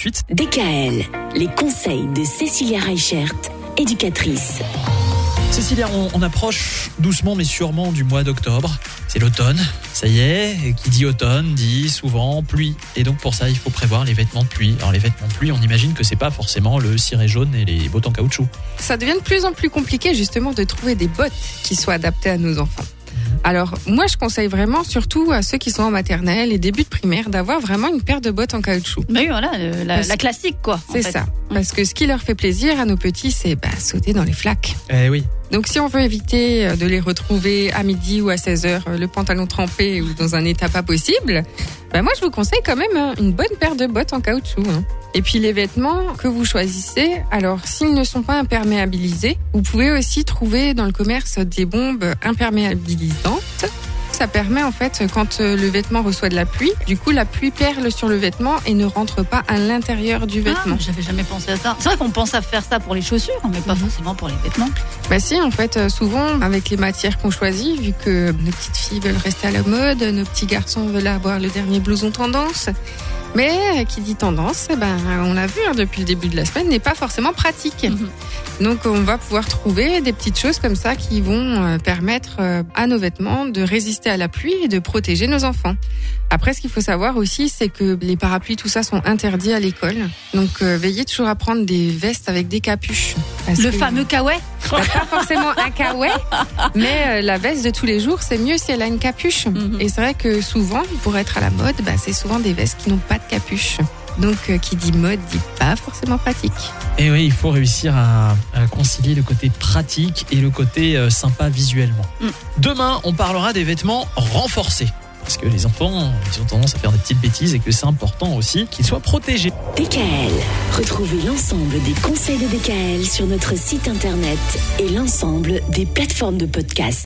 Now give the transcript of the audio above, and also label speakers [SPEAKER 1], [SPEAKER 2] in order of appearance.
[SPEAKER 1] Suite.
[SPEAKER 2] DKL, les conseils de Cécilia Reichert, éducatrice.
[SPEAKER 1] Cécilia, on, on approche doucement mais sûrement du mois d'octobre. C'est l'automne, ça y est. Et qui dit automne dit souvent pluie. Et donc pour ça, il faut prévoir les vêtements de pluie. Alors les vêtements de pluie, on imagine que c'est pas forcément le ciré jaune et les bottes en caoutchouc.
[SPEAKER 3] Ça devient de plus en plus compliqué justement de trouver des bottes qui soient adaptées à nos enfants. Alors moi je conseille vraiment surtout à ceux qui sont en maternelle et début de primaire d'avoir vraiment une paire de bottes en caoutchouc.
[SPEAKER 4] Mais oui, voilà, euh, la, classique quoi.
[SPEAKER 3] C'est ça. Parce que ce qui leur fait plaisir à nos petits, c'est bah, sauter dans les flaques.
[SPEAKER 1] Eh oui.
[SPEAKER 3] Donc si on veut éviter euh, de les retrouver à midi ou à 16 heures, euh, le pantalon trempé ou dans un état pas possible, bah, moi je vous conseille quand même hein, une bonne paire de bottes en caoutchouc. hein. Et puis les vêtements que vous choisissez, alors s'ils ne sont pas imperméabilisés, vous pouvez aussi trouver dans le commerce des bombes imperméabilisantes. Ça permet en fait quand euh, le vêtement reçoit de la pluie, du coup la pluie perle sur le vêtement et ne rentre pas à l'intérieur du
[SPEAKER 4] Ah,
[SPEAKER 3] vêtement.
[SPEAKER 4] J'avais jamais pensé à ça. C'est vrai qu'on pense à faire ça pour les chaussures, mais pas
[SPEAKER 3] Mhm.
[SPEAKER 4] forcément pour les vêtements.
[SPEAKER 3] Bah si, en fait, euh, souvent, avec les matières qu'on choisit, vu que nos petites filles veulent rester à la mode, nos petits garçons veulent avoir le dernier blouson tendance. Mais qui dit tendance, eh ben, on l'a vu hein, depuis le début de la semaine, n'est pas forcément pratique.
[SPEAKER 4] Mhm.
[SPEAKER 3] Donc on va pouvoir trouver des petites choses comme ça qui vont euh, permettre euh, à nos vêtements de résister à la pluie et de protéger nos enfants. Après, ce qu'il faut savoir aussi, c'est que les parapluies, tout ça, sont interdits à l'école. Donc euh, veillez toujours à prendre des vestes avec des capuches.
[SPEAKER 4] Le
[SPEAKER 3] que-
[SPEAKER 4] fameux kawaii?
[SPEAKER 3] Pas forcément un kawaii, mais euh, la veste de tous les jours, c'est mieux si elle a une capuche.
[SPEAKER 4] Mhm.
[SPEAKER 3] Et c'est vrai que souvent, pour être à la mode, bah, c'est souvent des vestes qui n'ont pas de capuche. Donc, euh, qui dit mode dit pas forcément pratique.
[SPEAKER 1] Et oui, il faut réussir à, à concilier le côté pratique et le côté euh, sympa visuellement.
[SPEAKER 4] Mm.
[SPEAKER 1] Demain, on parlera des vêtements renforcés. Parce que les enfants, ils ont tendance à faire des petites bêtises et que c'est important aussi qu'ils soient protégés.
[SPEAKER 2] DKL, retrouvez l'ensemble des conseils de DKL sur notre site internet et l'ensemble des plateformes de podcast.